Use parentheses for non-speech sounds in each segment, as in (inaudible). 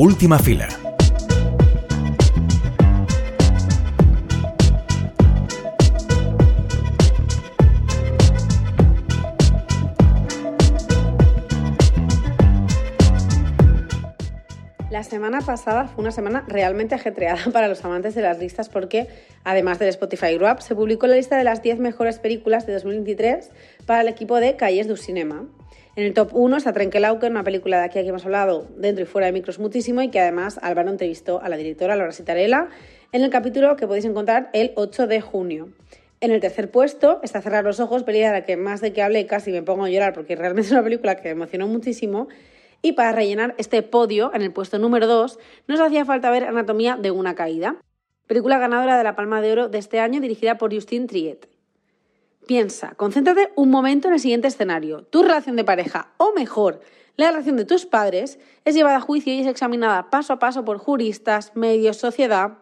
Última fila. La semana pasada fue una semana realmente ajetreada (laughs) para los amantes de las listas porque, además del Spotify Wrap, se publicó la lista de las 10 mejores películas de 2023 para el equipo de Calles du Cinema. En el top 1 está Trenkelauken, una película de aquí a que hemos hablado dentro y fuera de micros muchísimo y que además Álvaro entrevistó a la directora Laura Sitarella en el capítulo que podéis encontrar el 8 de junio. En el tercer puesto está Cerrar los ojos, película de la que más de que hablé casi me pongo a llorar porque realmente es una película que me emocionó muchísimo y para rellenar este podio, en el puesto número 2, nos hacía falta ver Anatomía de una caída, película ganadora de la Palma de Oro de este año dirigida por Justine Triet. Piensa, concéntrate un momento en el siguiente escenario. Tu relación de pareja, o mejor, la relación de tus padres, es llevada a juicio y es examinada paso a paso por juristas, medios, sociedad.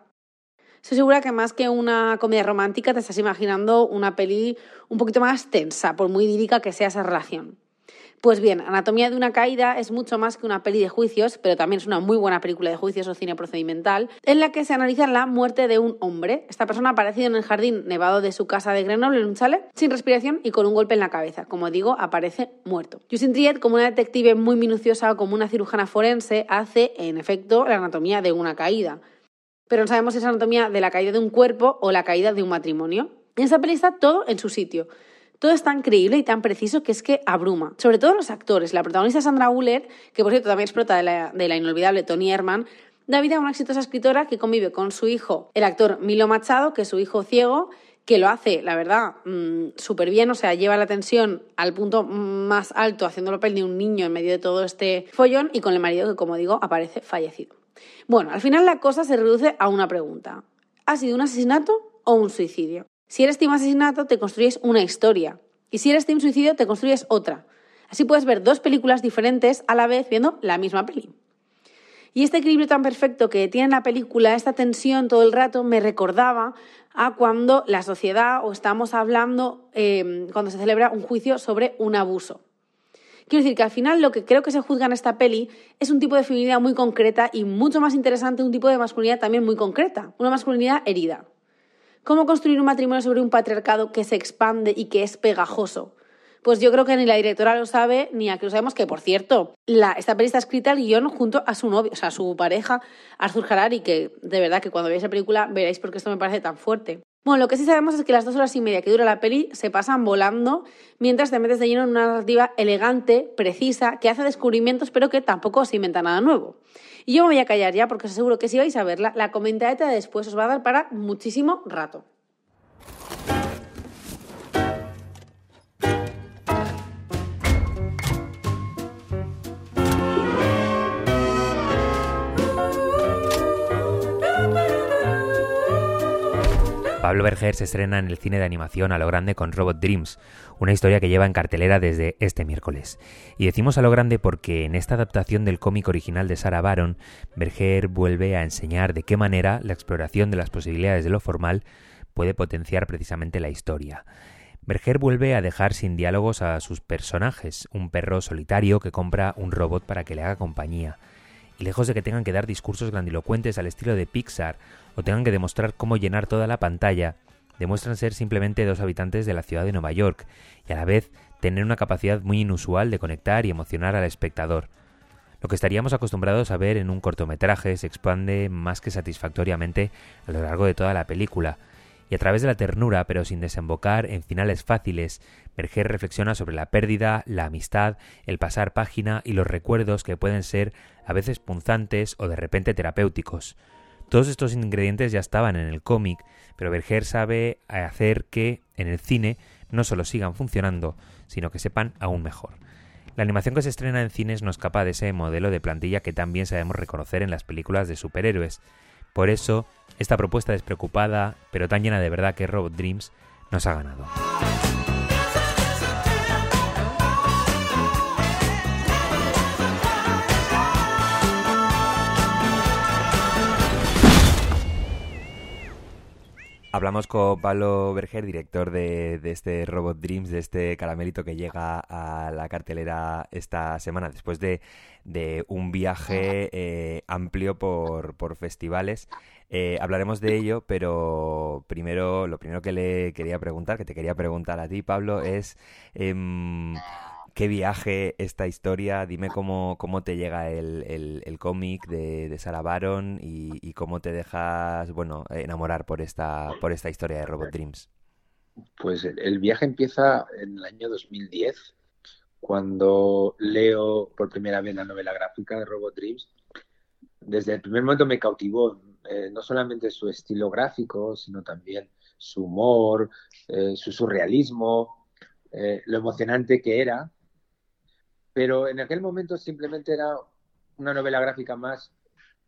Estoy segura que más que una comedia romántica te estás imaginando una peli un poquito más tensa, por muy idílica que sea esa relación. Pues bien, Anatomía de una caída es mucho más que una peli de juicios, pero también es una muy buena película de juicios o cine procedimental, en la que se analiza la muerte de un hombre. Esta persona ha aparecido en el jardín nevado de su casa de Grenoble, en un chalet, sin respiración y con un golpe en la cabeza. Como digo, aparece muerto. Justin Triet, como una detective muy minuciosa o como una cirujana forense, hace, en efecto, la anatomía de una caída. Pero no sabemos si es anatomía de la caída de un cuerpo o la caída de un matrimonio. En esta peli está todo en su sitio. Todo es tan creíble y tan preciso que es que abruma. Sobre todo los actores. La protagonista Sandra Uller, que por cierto también es prota de la, de la inolvidable Tony Herman, da vida a una exitosa escritora que convive con su hijo, el actor Milo Machado, que es su hijo ciego, que lo hace, la verdad, mm, súper bien, o sea, lleva la tensión al punto más alto, haciendo el papel de un niño en medio de todo este follón, y con el marido que, como digo, aparece fallecido. Bueno, al final la cosa se reduce a una pregunta. ¿Ha sido un asesinato o un suicidio? Si eres team asesinato, te construyes una historia. Y si eres team suicidio, te construyes otra. Así puedes ver dos películas diferentes a la vez viendo la misma peli. Y este equilibrio tan perfecto que tiene la película, esta tensión todo el rato, me recordaba a cuando la sociedad o estamos hablando, eh, cuando se celebra un juicio sobre un abuso. Quiero decir que al final lo que creo que se juzga en esta peli es un tipo de feminidad muy concreta y mucho más interesante un tipo de masculinidad también muy concreta, una masculinidad herida. ¿Cómo construir un matrimonio sobre un patriarcado que se expande y que es pegajoso? Pues yo creo que ni la directora lo sabe, ni aquí lo sabemos, que por cierto, la, esta peli está escrita el guion junto a su novio, o sea, a su pareja, Arthur Harari, que de verdad que cuando veáis la película veréis por qué esto me parece tan fuerte. Bueno, lo que sí sabemos es que las dos horas y media que dura la peli se pasan volando mientras te metes de lleno en una narrativa elegante, precisa, que hace descubrimientos pero que tampoco se inventa nada nuevo. Y yo me voy a callar ya porque os aseguro que si vais a verla, la comentadeta de después os va a dar para muchísimo rato. Pablo Berger se estrena en el cine de animación a lo grande con Robot Dreams, una historia que lleva en cartelera desde este miércoles. Y decimos a lo grande porque en esta adaptación del cómic original de Sarah Baron, Berger vuelve a enseñar de qué manera la exploración de las posibilidades de lo formal puede potenciar precisamente la historia. Berger vuelve a dejar sin diálogos a sus personajes, un perro solitario que compra un robot para que le haga compañía. Y lejos de que tengan que dar discursos grandilocuentes al estilo de Pixar o tengan que demostrar cómo llenar toda la pantalla, demuestran ser simplemente dos habitantes de la ciudad de Nueva York y a la vez tener una capacidad muy inusual de conectar y emocionar al espectador. Lo que estaríamos acostumbrados a ver en un cortometraje se expande más que satisfactoriamente a lo largo de toda la película, y a través de la ternura, pero sin desembocar en finales fáciles, Berger reflexiona sobre la pérdida, la amistad, el pasar página y los recuerdos que pueden ser a veces punzantes o de repente terapéuticos. Todos estos ingredientes ya estaban en el cómic, pero Berger sabe hacer que en el cine no solo sigan funcionando, sino que sepan aún mejor. La animación que se estrena en cines no escapa de ese modelo de plantilla que también sabemos reconocer en las películas de superhéroes. Por eso, esta propuesta despreocupada, pero tan llena de verdad que Robot Dreams, nos ha ganado. Hablamos con Pablo Berger, director de, este Robot Dreams, de este caramelito que llega a la cartelera esta semana, después de, un viaje eh, amplio por, por festivales. Eh, hablaremos de ello, pero primero, lo primero que le quería preguntar, que te quería preguntar a ti, Pablo, es em, qué viaje esta historia. Dime cómo, cómo te llega el, el, cómic de, de, Sarah Baron y, cómo te dejas, bueno, enamorar por esta, por esta historia de Robot Dreams. Pues el viaje empieza en el año 2010, cuando leo por primera vez la novela gráfica de Robot Dreams. Desde el primer momento me cautivó eh, no solamente su estilo gráfico, sino también su humor, eh, su surrealismo, eh, lo emocionante que era. Pero en aquel momento simplemente era una novela gráfica más,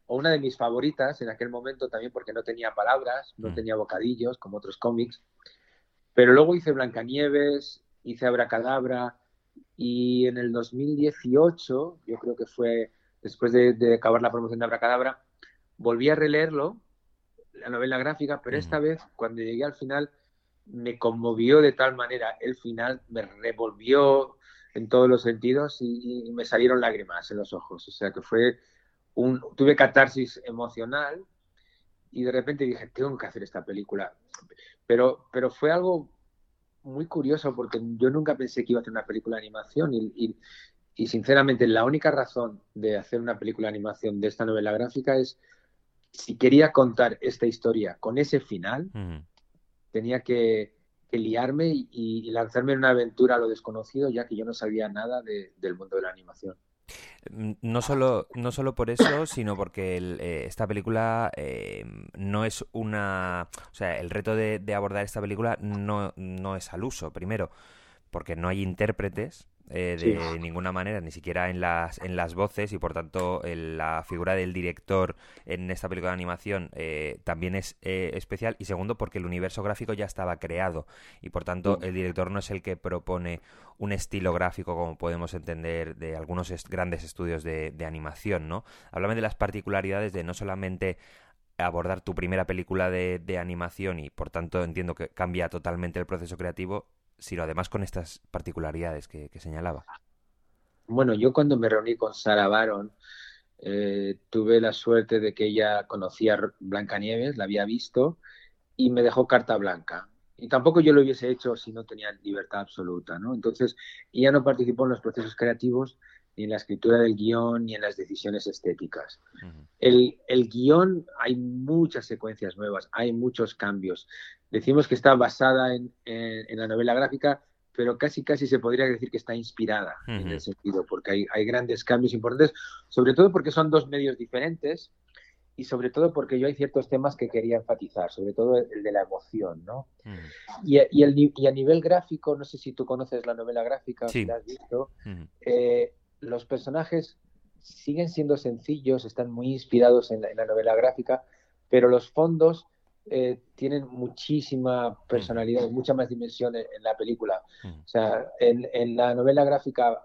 o una de mis favoritas en aquel momento también porque no tenía palabras, no mm. tenía bocadillos como otros cómics. Pero luego hice Blancanieves, hice Abracadabra y en el 2018, yo creo que fue después de, de acabar la promoción de Abracadabra, volví a releerlo, la novela gráfica, pero esta vez, cuando llegué al final, me conmovió de tal manera el final, me revolvió en todos los sentidos y, me salieron lágrimas en los ojos. O sea que fue un. Tuve catarsis emocional y de repente dije, tengo que hacer esta película. Pero, pero fue algo muy curioso porque yo nunca pensé que iba a hacer una película de animación y, y sinceramente la única razón de hacer una película de animación de esta novela gráfica es si quería contar esta historia con ese final, tenía que, liarme y, lanzarme en una aventura a lo desconocido, ya que yo no sabía nada del mundo de la animación. Mm, no solo, no solo por eso, (coughs) sino porque eh, esta película eh, no es una... O sea, el reto de, de abordar esta película no, no es al uso, primero, porque no hay intérpretes, eh, de ninguna manera, ni siquiera en las, en las voces y por tanto la figura del director en esta película de animación eh, también es eh, especial. Y segundo porque el universo gráfico ya estaba creado. Y por tanto el director no es el que propone un estilo gráfico como podemos entender de algunos grandes estudios de, de animación, ¿no? Háblame de las particularidades de no solamente abordar tu primera película de, de, animación y por tanto entiendo que cambia totalmente el proceso creativo, sino además con estas particularidades que, señalaba. Bueno, yo cuando me reuní con Sara Baron, eh, tuve la suerte de que ella conocía Blancanieves, la había visto, y me dejó carta blanca. Y tampoco yo lo hubiese hecho si no tenía libertad absoluta, ¿no? Entonces, ella no participó en los procesos creativos, ni en la escritura del guion, ni en las decisiones estéticas. el, el, guion, hay muchas secuencias nuevas, hay muchos cambios. Decimos que está basada en, en, la novela gráfica, pero casi casi se podría decir que está inspirada en el sentido, porque hay, hay, grandes cambios importantes, sobre todo porque son dos medios diferentes y sobre todo porque yo hay ciertos temas que quería enfatizar, sobre todo el de la emoción, ¿no? y, y, el, y, a nivel gráfico, no sé si tú conoces la novela gráfica, si la has visto, los personajes siguen siendo sencillos, están muy inspirados en la, novela gráfica, pero los fondos eh, tienen muchísima personalidad, mucha más dimensión en, la película. O sea, en, la novela gráfica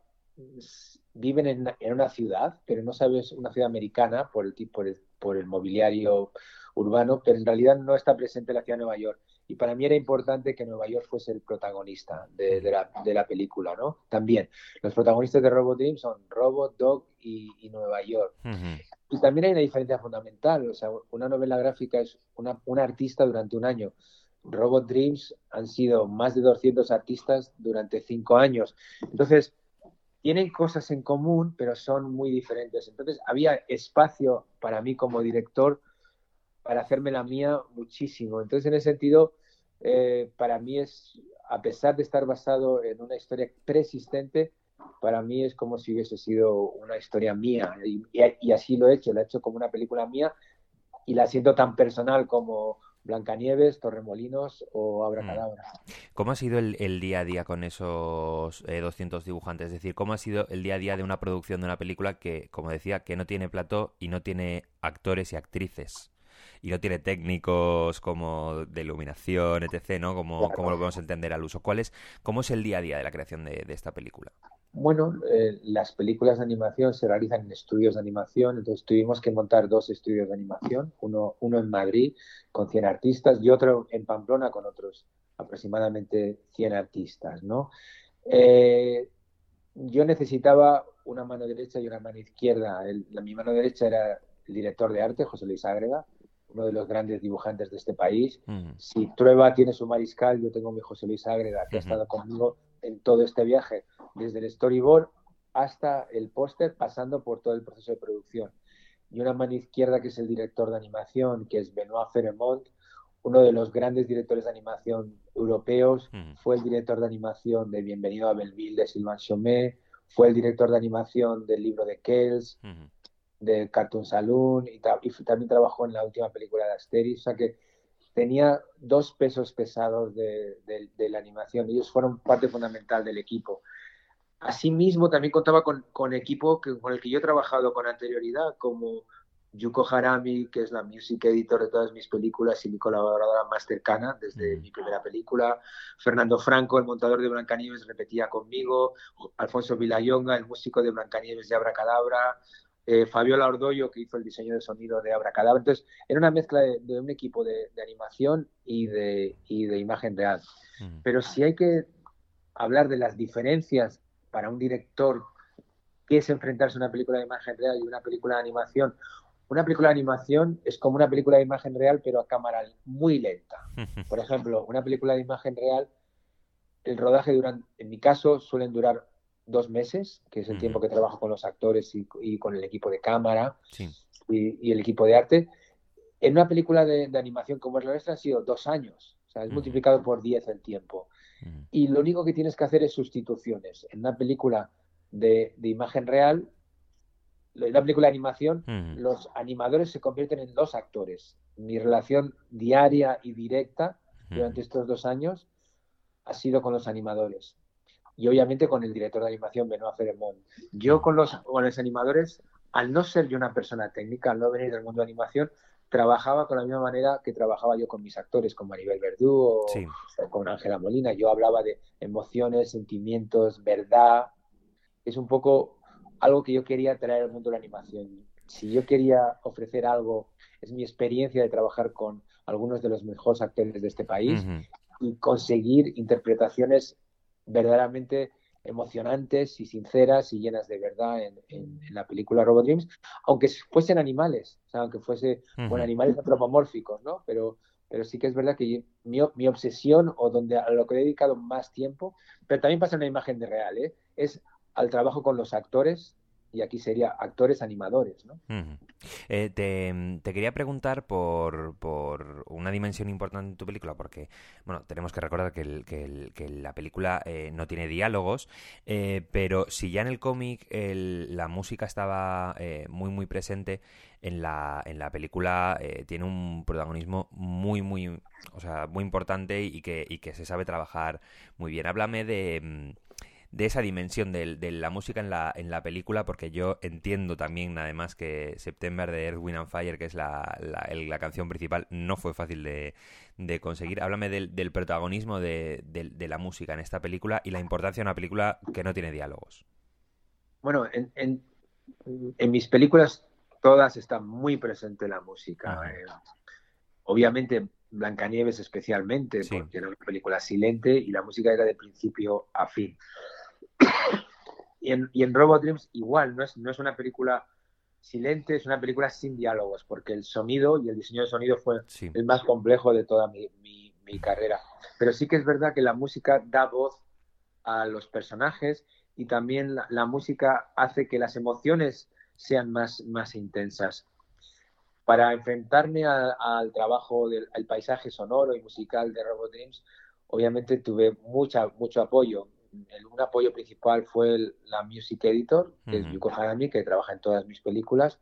viven en, una ciudad, pero no sabes una ciudad americana por el, por el, por el mobiliario urbano, pero en realidad no está presente la ciudad de Nueva York y para mí era importante que Nueva York fuese el protagonista de, la, película, ¿no? También, los protagonistas de Robot Dream son Robot, Dog y, Nueva York. Y también hay una diferencia fundamental, o sea, una novela gráfica es una, un artista durante un año. Robot Dreams han sido más de 200 artistas durante cinco años. Entonces, tienen cosas en común, pero son muy diferentes. Entonces, había espacio para mí como director para hacerme la mía muchísimo. Entonces, en ese sentido, eh, para mí es, a pesar de estar basado en una historia preexistente, para mí es como si hubiese sido una historia mía. Y, así lo he hecho, la he hecho como una película mía y la siento tan personal como Blancanieves, Torremolinos o Abracadabra. Mm. ¿Cómo ha sido el, día a día con esos 200 eh, dibujantes? Es decir, ¿cómo ha sido el día a día de una producción de una película que, como decía, que no tiene plató y no tiene actores y actrices? Y no tiene técnicos como de iluminación, etc., ¿no? Como, lo podemos entender al uso. ¿Cuál es, ¿Cómo es el día a día de la creación de, esta película? Bueno, eh, las películas de animación se realizan en estudios de animación, entonces tuvimos que montar dos estudios de animación, uno, uno en Madrid con 100 artistas y otro en Pamplona con otros aproximadamente 100 artistas, ¿no? Eh, yo necesitaba una mano derecha y una mano izquierda. la, mi mano derecha era el director de arte, José Luis Ágreda, uno de los grandes dibujantes de este país. Mm. Si Trueba tiene su mariscal, yo tengo mi José Luis Ágreda, que ha estado conmigo en todo este viaje, desde el storyboard hasta el póster, pasando por todo el proceso de producción. Y una mano izquierda, que es el director de animación, que es Benoit Ferremont, uno de los grandes directores de animación europeos, mm. fue el director de animación de Bienvenido a Belleville de Sylvain Chomet, fue el director de animación del libro de Kells, de Cartoon Saloon, y, también trabajó en la última película de Asterix, o sea que tenía dos pesos pesados de, la animación, ellos fueron parte fundamental del equipo. Asimismo, también contaba con, con equipo que, con el que yo he trabajado con anterioridad, como Yuko Harami, que es la music editor de todas mis películas y mi colaboradora más cercana desde mm. mi primera película. Fernando Franco, el montador de Blancanieves, repetía conmigo. Alfonso Vilayonga, el músico de Blancanieves de Abracadabra. Eh, Fabiola Ordoyo, que hizo el diseño de sonido de Abracadabra. Entonces, era una mezcla de, un equipo de, animación y de, y de imagen real. Mm. Pero si hay que hablar de las diferencias para un director que es enfrentarse a una película de imagen real y una película de animación una película de animación es como una película de imagen real, pero a cámara muy lenta. (laughs) Por ejemplo, una película de imagen real, el rodaje durante, en mi caso, suelen durar dos meses, que es el tiempo que trabajo con los actores y, con el equipo de cámara y, el equipo de arte. En una película de, animación como es la nuestra han sido dos años, o sea, es multiplicado por diez el tiempo. Y lo único que tienes que hacer es sustituciones. En una película de, de imagen real la película de animación, los animadores se convierten en dos actores. Mi relación diaria y directa durante estos dos años ha sido con los animadores. Y obviamente con el director de animación, Benoit Ferremont. Yo con los, con los animadores, al no ser yo una persona técnica, al no venir del mundo de animación, trabajaba con la misma manera que trabajaba yo con mis actores, con Maribel Verdú o, o con Ángela Molina. Yo hablaba de emociones, sentimientos, verdad. Es un poco algo que yo quería traer al mundo de la animación. Si yo quería ofrecer algo, es mi experiencia de trabajar con algunos de los mejores actores de este país y conseguir interpretaciones verdaderamente emocionantes y sinceras y llenas de verdad en, la película Robot Dreams, aunque fuesen animales, o sea, aunque fuese con animales antropomórficos, ¿no? Pero, pero sí que es verdad que mi, mi, obsesión o donde a lo que he dedicado más tiempo, pero también pasa en una imagen de real, ¿eh? es al trabajo con los actores y aquí sería actores animadores. ¿no? Eh, te, quería preguntar por, por, una dimensión importante en tu película, porque bueno, tenemos que recordar que, la película eh, no tiene diálogos, eh, pero si ya en el cómic la música estaba muy muy presente, en la, en la película tiene un protagonismo muy muy, o sea, muy importante y que, y que se sabe trabajar muy bien. Háblame de mm, de esa dimensión de, la música en la, en la película, porque yo entiendo también, además, que September de Earth, Wind and Fire, que es la, la, canción principal, no fue fácil de, conseguir. Háblame del, protagonismo de, la música en esta película y la importancia de una película que no tiene diálogos. Bueno, en, en, mis películas todas está muy presente la música. Eh, obviamente Blancanieves especialmente, porque era una película silente y la música era de principio a fin. Y en, y en Robot Dreams igual, no es, no es una película silente, es una película sin diálogos, porque el sonido y el diseño de sonido fue el más complejo de toda mi, mi, carrera. Pero sí que es verdad que la música da voz a los personajes y también la, música hace que las emociones sean más, más intensas. Para enfrentarme al trabajo del paisaje sonoro y musical de Robot Dreams, obviamente tuve mucha, mucho apoyo el, un apoyo principal fue la Music Editor, que es Yuko Harami, que trabaja en todas mis películas,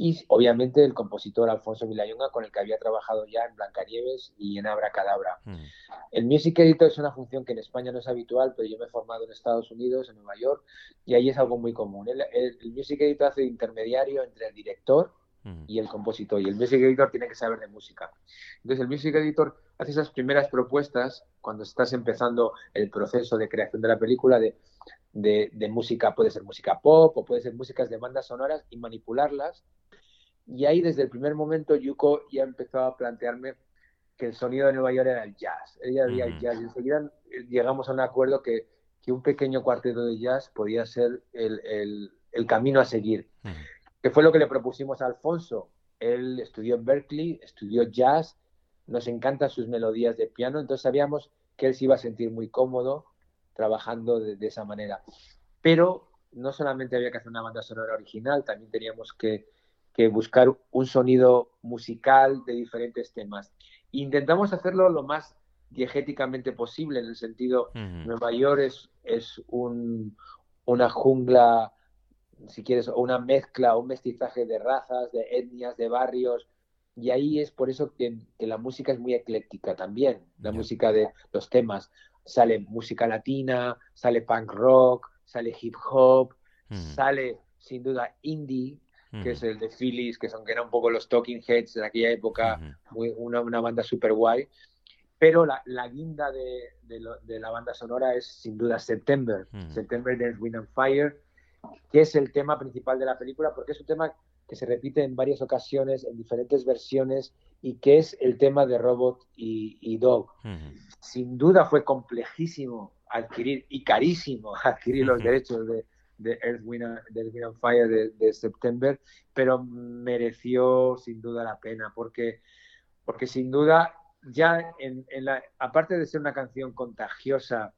y obviamente el compositor Alfonso Vilayonga, con el que había trabajado ya en Blancanieves y en Abracadabra. Cadabra. El Music Editor es una función que en España no es habitual, pero yo me he formado en Estados Unidos, en Nueva York, y ahí es algo muy común. El, Music Editor hace intermediario entre el director, y el compositor. Y el music editor tiene que saber de música. Entonces el music editor hace esas primeras propuestas cuando estás empezando el proceso de creación de la película de, de, música, puede ser música pop o puede ser músicas de bandas sonoras y manipularlas. Y ahí desde el primer momento Yuko ya empezó a plantearme que el sonido de Nueva York era el jazz. Ella había el jazz y enseguida llegamos a un acuerdo que, que un pequeño cuarteto de jazz podía ser el, el, el camino a seguir. Que fue lo que le propusimos a Alfonso. Él estudió en Berkeley, estudió jazz, nos encantan sus melodías de piano, entonces sabíamos que él se iba a sentir muy cómodo trabajando de, esa manera. Pero no solamente había que hacer una banda sonora original, también teníamos que, que buscar un sonido musical de diferentes temas. Intentamos hacerlo lo más diegéticamente posible, en el sentido, Nueva York es, es un, una jungla, si quieres, una mezcla, un mestizaje de razas, de etnias, de barrios, y ahí es por eso que, la música es muy ecléctica también, la música de los temas. Sale música latina, sale punk rock, sale hip hop, sale sin duda indie, que es el de Phillies, que son que eran un poco los Talking Heads de aquella época, muy, una, una, banda super guay. Pero la, la guinda de, de, la banda sonora es sin duda September, September There's Wind and Fire, que es el tema principal de la película, porque es un tema que se repite en varias ocasiones, en diferentes versiones, y que es el tema de Robot y, Dog. Sin duda fue complejísimo adquirir y carísimo (laughs) adquirir los derechos de, de Earth, Wind, and Fire de, de, September, pero mereció sin duda la pena, porque, porque sin duda ya en, la, aparte de ser una canción contagiosa,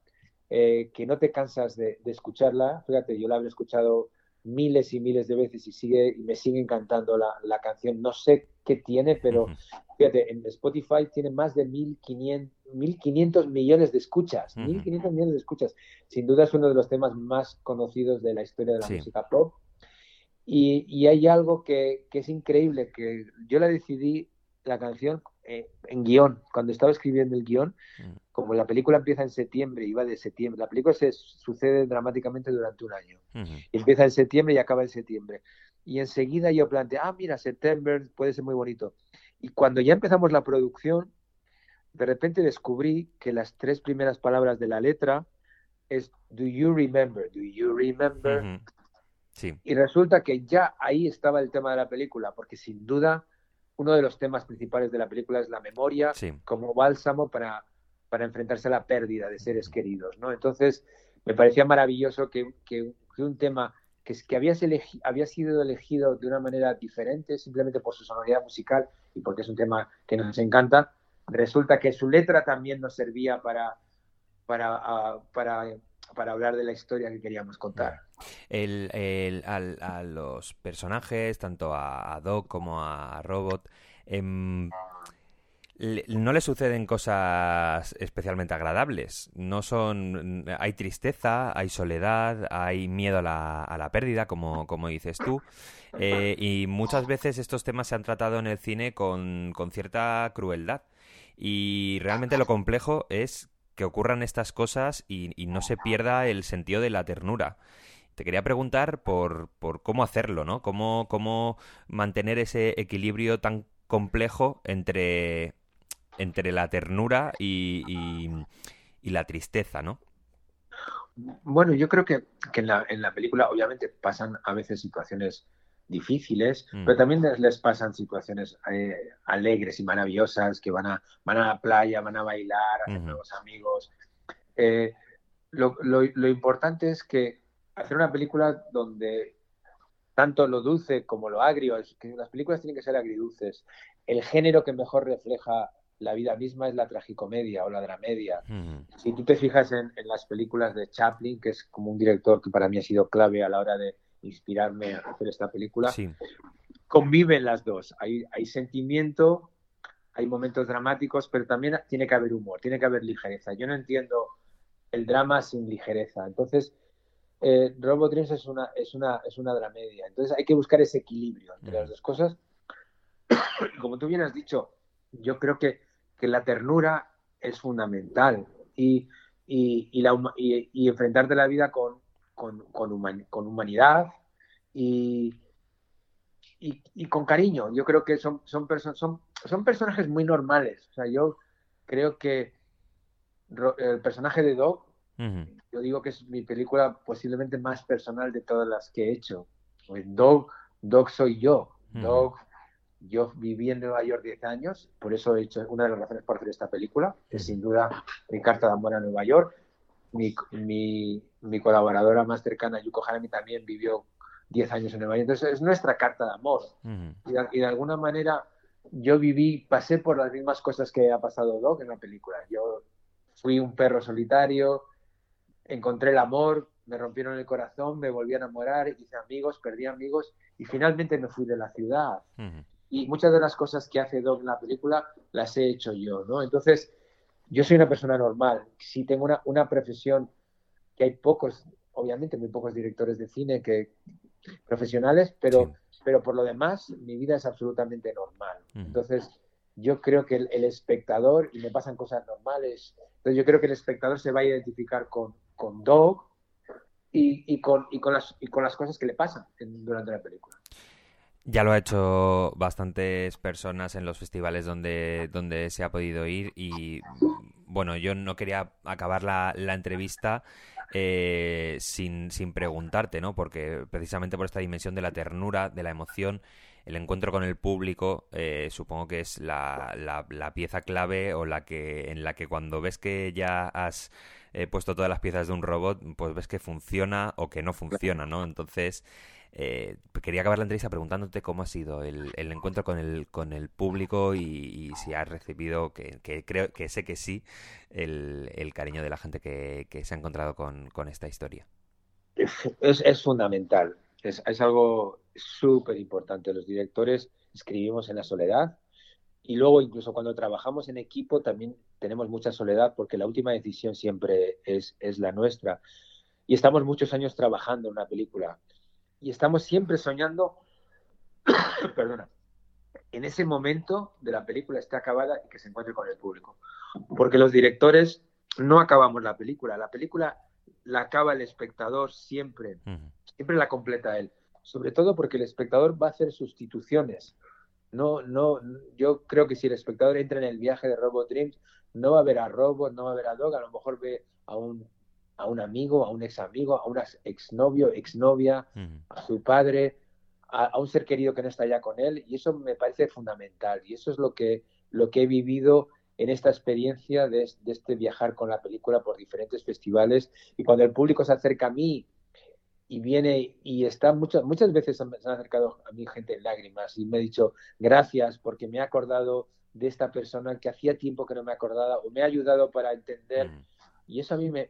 eh, que no te cansas de, escucharla, fíjate, yo la habré escuchado miles y miles de veces y sigue y me sigue encantando la, la canción. No sé qué tiene, pero fíjate, en Spotify tiene más de 1500, 1500 millones de escuchas. 1500 millones de escuchas. Sin duda es uno de los temas más conocidos de la historia de la música pop. Y, y hay algo que, que, es increíble, que yo la decidí, la canción, eh, en guion. Cuando estaba escribiendo el guion, mm. como la película empieza en septiembre y va de septiembre, la película se sucede dramáticamente durante un año. y empieza en septiembre y acaba en septiembre. Y enseguida yo planteé, ah, mira, septiembre puede ser muy bonito. Y cuando ya empezamos la producción, de repente descubrí que las tres primeras palabras de la letra es Do you remember? Do you remember? sí. Y resulta que ya ahí estaba el tema de la película, porque sin duda uno de los temas principales de la película es la memoria como bálsamo para, para enfrentarse a la pérdida de seres queridos, ¿no? Entonces, me parecía maravilloso que, que, un tema que, que habías había sido elegido de una manera diferente, simplemente por su sonoridad musical y porque es un tema que nos encanta, resulta que su letra también nos servía para, para, para para hablar de la historia que queríamos contar. El, a los personajes, tanto a, Doc como a Robot, em, no le suceden cosas especialmente agradables. No son. Hay tristeza, hay soledad, hay miedo a la, a la pérdida, como, como dices tú. Eh, y muchas veces estos temas se han tratado en el cine con, con cierta crueldad. Y realmente lo complejo es que ocurran estas cosas y, no se pierda el sentido de la ternura. Te quería preguntar por, por cómo hacerlo, ¿no? Cómo, cómo mantener ese equilibrio tan complejo entre, entre la ternura y, y, la tristeza, ¿no? Bueno, yo creo que, que en, la, en, la, película obviamente pasan a veces situaciones difíciles, mm. pero también les, pasan situaciones eh, alegres y maravillosas, que van a, van a la playa, van a bailar, a nuevos amigos. Eh, lo, lo, importante es que hacer una película donde tanto lo dulce como lo agrio, que las películas tienen que ser agridulces. El género que mejor refleja la vida misma es la tragicomedia o la dramedia. Si tú te fijas en, en, las películas de Chaplin, que es como un director que para mí ha sido clave a la hora de inspirarme a hacer esta película. Conviven las dos. Hay, hay sentimiento, hay momentos dramáticos, pero también tiene que haber humor, tiene que haber ligereza. Yo no entiendo el drama sin ligereza. Entonces, eh, Robot Dreams es una, es, una, es una dramedia. Entonces hay que buscar ese equilibrio entre las dos cosas. (coughs) Como tú bien has dicho, yo creo que, que la ternura es fundamental y, y, y, la, y enfrentarte a la vida con, con, con, humanidad y, y, con cariño. Yo creo que son, son, son, son personajes muy normales. O sea, yo creo que el personaje de Dog, yo digo que es mi película posiblemente más personal de todas las que he hecho. Pues Dog, Dog soy yo. Dog, yo viví en Nueva York 10 años, por eso he hecho una de las razones por hacer esta película, es sin duda mi carta de amor a Nueva York. Mi, mi, mi colaboradora más cercana, Yuko Harami, también vivió 10 años en Nueva York. Entonces es nuestra carta de amor. y, de, alguna manera yo viví, pasé por las mismas cosas que ha pasado Doc en la película. Yo fui un perro solitario, encontré el amor, me rompieron el corazón, me volví a enamorar, hice amigos, perdí amigos y finalmente me fui de la ciudad. Y muchas de las cosas que hace Doc en la película las he hecho yo, ¿no? Entonces, yo soy una persona normal. Sí tengo una, una profesión que hay pocos, obviamente muy pocos directores de cine que profesionales, pero, pero por lo demás mi vida es absolutamente normal. Entonces yo creo que el, espectador, y me pasan cosas normales, entonces yo creo que el espectador se va a identificar con, con Dog y, y, con, y, con las, y con las cosas que le pasan durante la película. Ya lo ha hecho bastantes personas en los festivales donde, donde se ha podido ir y bueno, yo no quería acabar la, la entrevista eh, sin, sin preguntarte, ¿no? Porque precisamente por esta dimensión de la ternura, de la emoción, el encuentro con el público eh, supongo que es la, la, pieza clave o la que en la que cuando ves que ya has eh, puesto todas las piezas de un robot, pues ves que funciona o que no funciona, ¿no? Entonces eh, quería acabar la entrevista preguntándote cómo ha sido el, encuentro con el, con el público y, si has recibido, que, creo que sé que sí, el, cariño de la gente que, se ha encontrado con, esta historia. Es, fundamental, es, algo súper importante. Los directores escribimos en la soledad y luego incluso cuando trabajamos en equipo también tenemos mucha soledad porque la última decisión siempre es, es la nuestra. Y estamos muchos años trabajando en una película y estamos siempre soñando, (coughs) perdona, en ese momento de la película esté acabada y que se encuentre con el público. Porque los directores no acabamos la película, la película la acaba el espectador siempre, siempre la completa él. Sobre todo porque el espectador va a hacer sustituciones. No, no, yo creo que si el espectador entra en el viaje de Robot Dreams, no va a ver a Robot, no va a ver a Dog, a lo mejor ve a un a un amigo, a un ex amigo, a un exnovio, exnovia, a su padre, a, un ser querido que no está ya con él, y eso me parece fundamental, y eso es lo que, lo que he vivido en esta experiencia de, este viajar con la película por diferentes festivales, y cuando el público se acerca a mí y viene y está muchas muchas veces se han acercado a mí gente en lágrimas y me ha dicho gracias porque me ha acordado de esta persona que hacía tiempo que no me acordaba o me ha ayudado para entender y eso a mí me,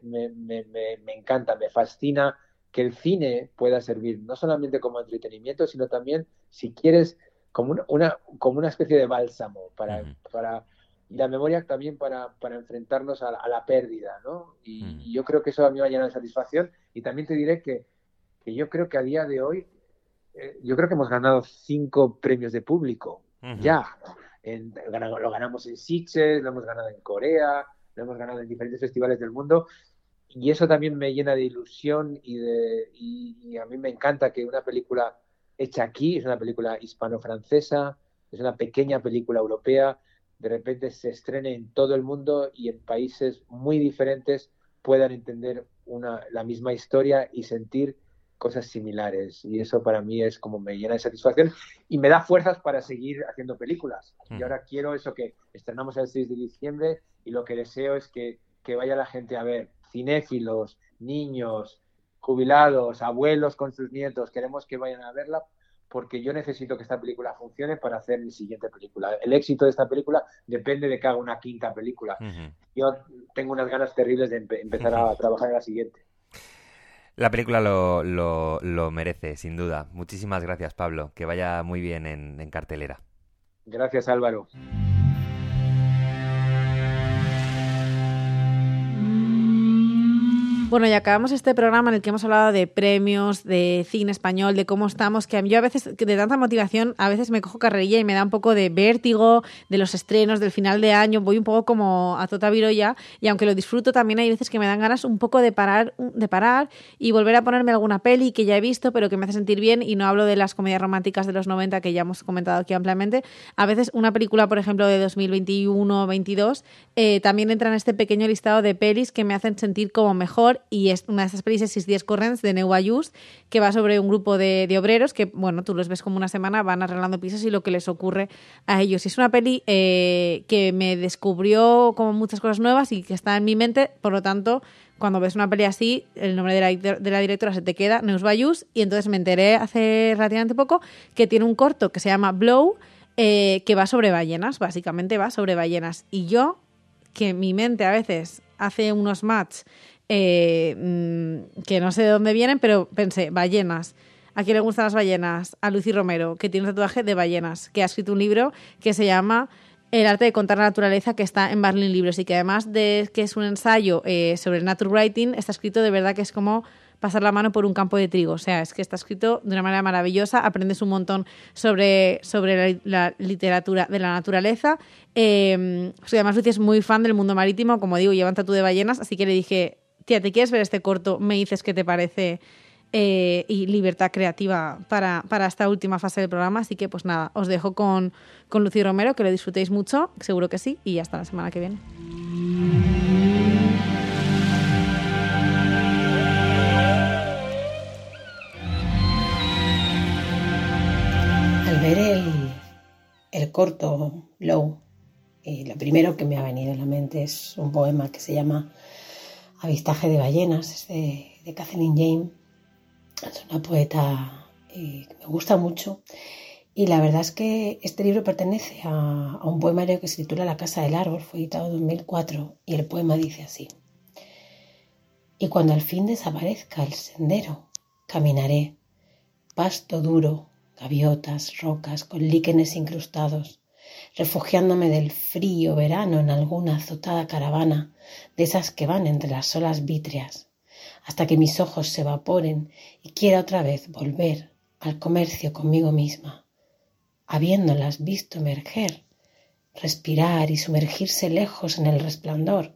encanta, me fascina que el cine pueda servir no solamente como entretenimiento, sino también, si quieres, como una, como una especie de bálsamo para, para y la memoria también para, para enfrentarnos a la, pérdida, ¿no? Y, yo creo que eso a mí me va a llenar de satisfacción. Y también te diré que, que yo creo que a día de hoy, eh, yo creo que hemos ganado cinco premios de público, ya. lo ganamos en Sitges, lo hemos ganado en Corea, lo hemos ganado en diferentes festivales del mundo. Y eso también me llena de ilusión y, a mí me encanta que una película hecha aquí, es una película hispano-francesa, es una pequeña película europea, de repente se estrene en todo el mundo y en países muy diferentes puedan entender una, la misma historia y sentir cosas similares. Y eso para mí es como me llena de satisfacción y me da fuerzas para seguir haciendo películas. Y mm. ahora quiero eso que estrenamos el 6 de diciembre y lo que deseo es que, vaya la gente a ver, cinéfilos, niños, jubilados, abuelos con sus nietos, queremos que vayan a verla porque yo necesito que esta película funcione para hacer mi siguiente película. El éxito de esta película depende de que haga una quinta película. Yo tengo unas ganas terribles de empezar a (laughs) trabajar en la siguiente. La película lo, lo, merece, sin duda. Muchísimas gracias, Pablo. Que vaya muy bien en cartelera. Gracias, Álvaro. Bueno, y acabamos este programa en el que hemos hablado de premios, de cine español, de cómo estamos, que yo a veces, de tanta motivación, a veces me cojo carrerilla y me da un poco de vértigo de los estrenos, del final de año, voy un poco como a tota viroya, y aunque lo disfruto, también hay veces que me dan ganas un poco de parar, de parar y volver a ponerme alguna peli que ya he visto, pero que me hace sentir bien, y no hablo de las comedias románticas de los 90 que ya hemos comentado aquí ampliamente. A veces una película, por ejemplo, de 2021 o 22, eh, también entra en este pequeño listado de pelis que me hacen sentir como mejor y es una de esas pelis es 10 Corrents de New Ayus, que va sobre un grupo de, obreros que, bueno, tú los ves como una semana, van arreglando pisos y lo que les ocurre a ellos. Y es una peli eh, que me descubrió como muchas cosas nuevas y que está en mi mente, por lo tanto, cuando ves una peli así, el nombre de la, de la directora se te queda, Neus Bayus, y entonces me enteré hace relativamente poco que tiene un corto que se llama Blow, eh, que va sobre ballenas, básicamente va sobre ballenas. Y yo, que mi mente a veces hace unos match eh, mm, que no sé de dónde vienen, pero pensé, ballenas. ¿A quién le gustan las ballenas? A Lucy Romero, que tiene un tatuaje de ballenas, que ha escrito un libro que se llama El arte de contar la naturaleza, que está en Berlin Libros y que además de que es un ensayo eh, sobre nature writing, está escrito de verdad que es como pasar la mano por un campo de trigo. O sea, es que está escrito de una manera maravillosa, aprendes un montón sobre, sobre la, literatura de la naturaleza. Eh, además, Lucy es muy fan del mundo marítimo, como digo, lleva un tatu de ballenas, así que le dije, tía, ¿te quieres ver este corto? Me dices qué te parece eh, y libertad creativa para, esta última fase del programa. Así que, pues nada, os dejo con, con Lucy Romero, que lo disfrutéis mucho, seguro que sí, y hasta la semana que viene. Al ver el, el corto Low, y lo primero que me ha venido a la mente es un poema que se llama Avistaje de ballenas, es de, de Kathleen James. Es una poeta eh, que me gusta mucho. Y la verdad es que este libro pertenece a, a, un poemario que se titula La Casa del Árbol, fue editado en 2004, y el poema dice así. Y cuando al fin desaparezca el sendero, caminaré, pasto duro, gaviotas, rocas, con líquenes incrustados, refugiándome del frío verano en alguna azotada caravana de esas que van entre las olas vítreas, hasta que mis ojos se evaporen y quiera otra vez volver al comercio conmigo misma, habiéndolas visto emerger, respirar y sumergirse lejos en el resplandor,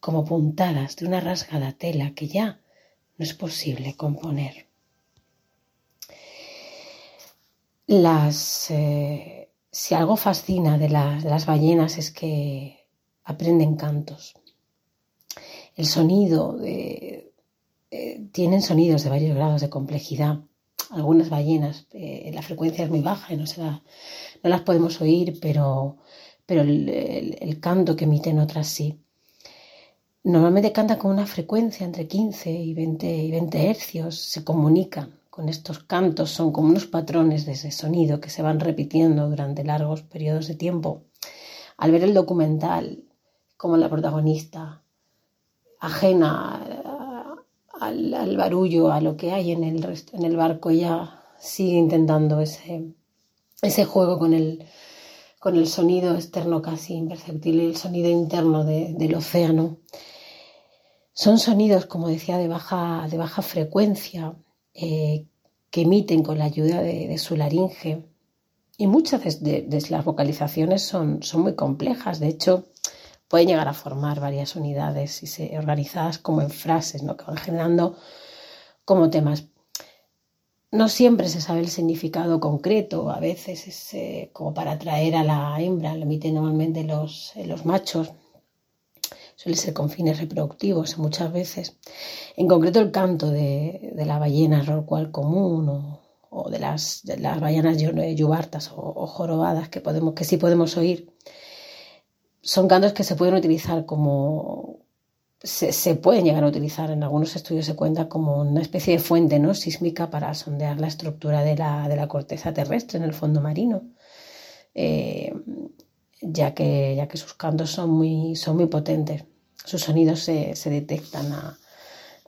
como puntadas de una rasgada tela que ya no es posible componer. Las eh, si algo fascina de, las ballenas es que aprenden cantos. El sonido, de, eh, tienen sonidos de varios grados de complejidad. Algunas ballenas, eh, la frecuencia es muy baja y no, se no las podemos oír, pero, pero el, canto que emiten otras sí. Normalmente cantan con una frecuencia entre 15 y 20, y 20 hercios, se comunican con estos cantos son como unos patrones de ese sonido que se van repitiendo durante largos periodos de tiempo. Al ver el documental, como la protagonista, ajena al, barullo, a lo que hay en el, en el barco, ella sigue intentando ese, ese juego con el, con el sonido externo casi imperceptible el sonido interno del océano. Son sonidos, como decía, de baja, de baja frecuencia, eh, que emiten con la ayuda de, su laringe. Y muchas de, las vocalizaciones son, son, muy complejas. De hecho, pueden llegar a formar varias unidades y se, organizadas como en frases, ¿no? que van generando como temas. No siempre se sabe el significado concreto, a veces es eh, como para atraer a la hembra, lo emiten normalmente los, los machos, suele ser con fines reproductivos muchas veces. En concreto el canto de, la ballena rorcual común o, de, las, de las ballenas yubartas o, jorobadas que, podemos, que sí podemos oír, son cantos que se pueden utilizar como... Se, pueden llegar a utilizar, en algunos estudios se cuenta como una especie de fuente ¿no? sísmica para sondear la estructura de la, de la corteza terrestre en el fondo marino. Eh, ya que, ya que sus cantos son muy, son muy potentes sus sonidos se, detectan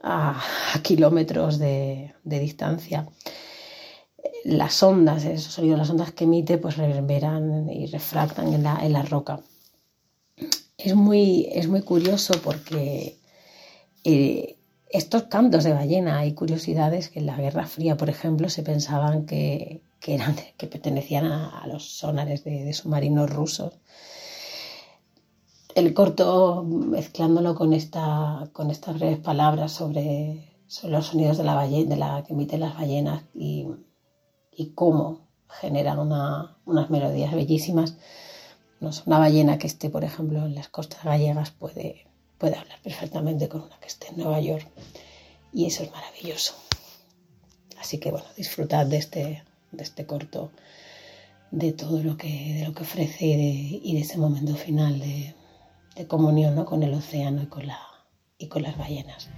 a, kilómetros de, distancia. Las ondas, esos sonidos, las ondas que emite, pues reverberan y refractan en la, roca. Es muy, es muy curioso porque eh, estos cantos de ballena. Hay curiosidades que en la Guerra Fría, por ejemplo, se pensaban que, eran, que pertenecían a, los sonares de, submarinos rusos. El corto, mezclándolo con, esta, con estas breves palabras sobre, los sonidos de la, ballena, de la que emiten las ballenas y, cómo generan unas melodías bellísimas. una ballena que esté, por ejemplo, en las costas gallegas puede, puede hablar perfectamente con una que esté en Nueva York y eso es maravilloso. Así que bueno, disfrutad de este, de este corto, de todo lo que, de lo que ofrece y de, ese momento final de, comunión con el océano y con, la, y con las ballenas.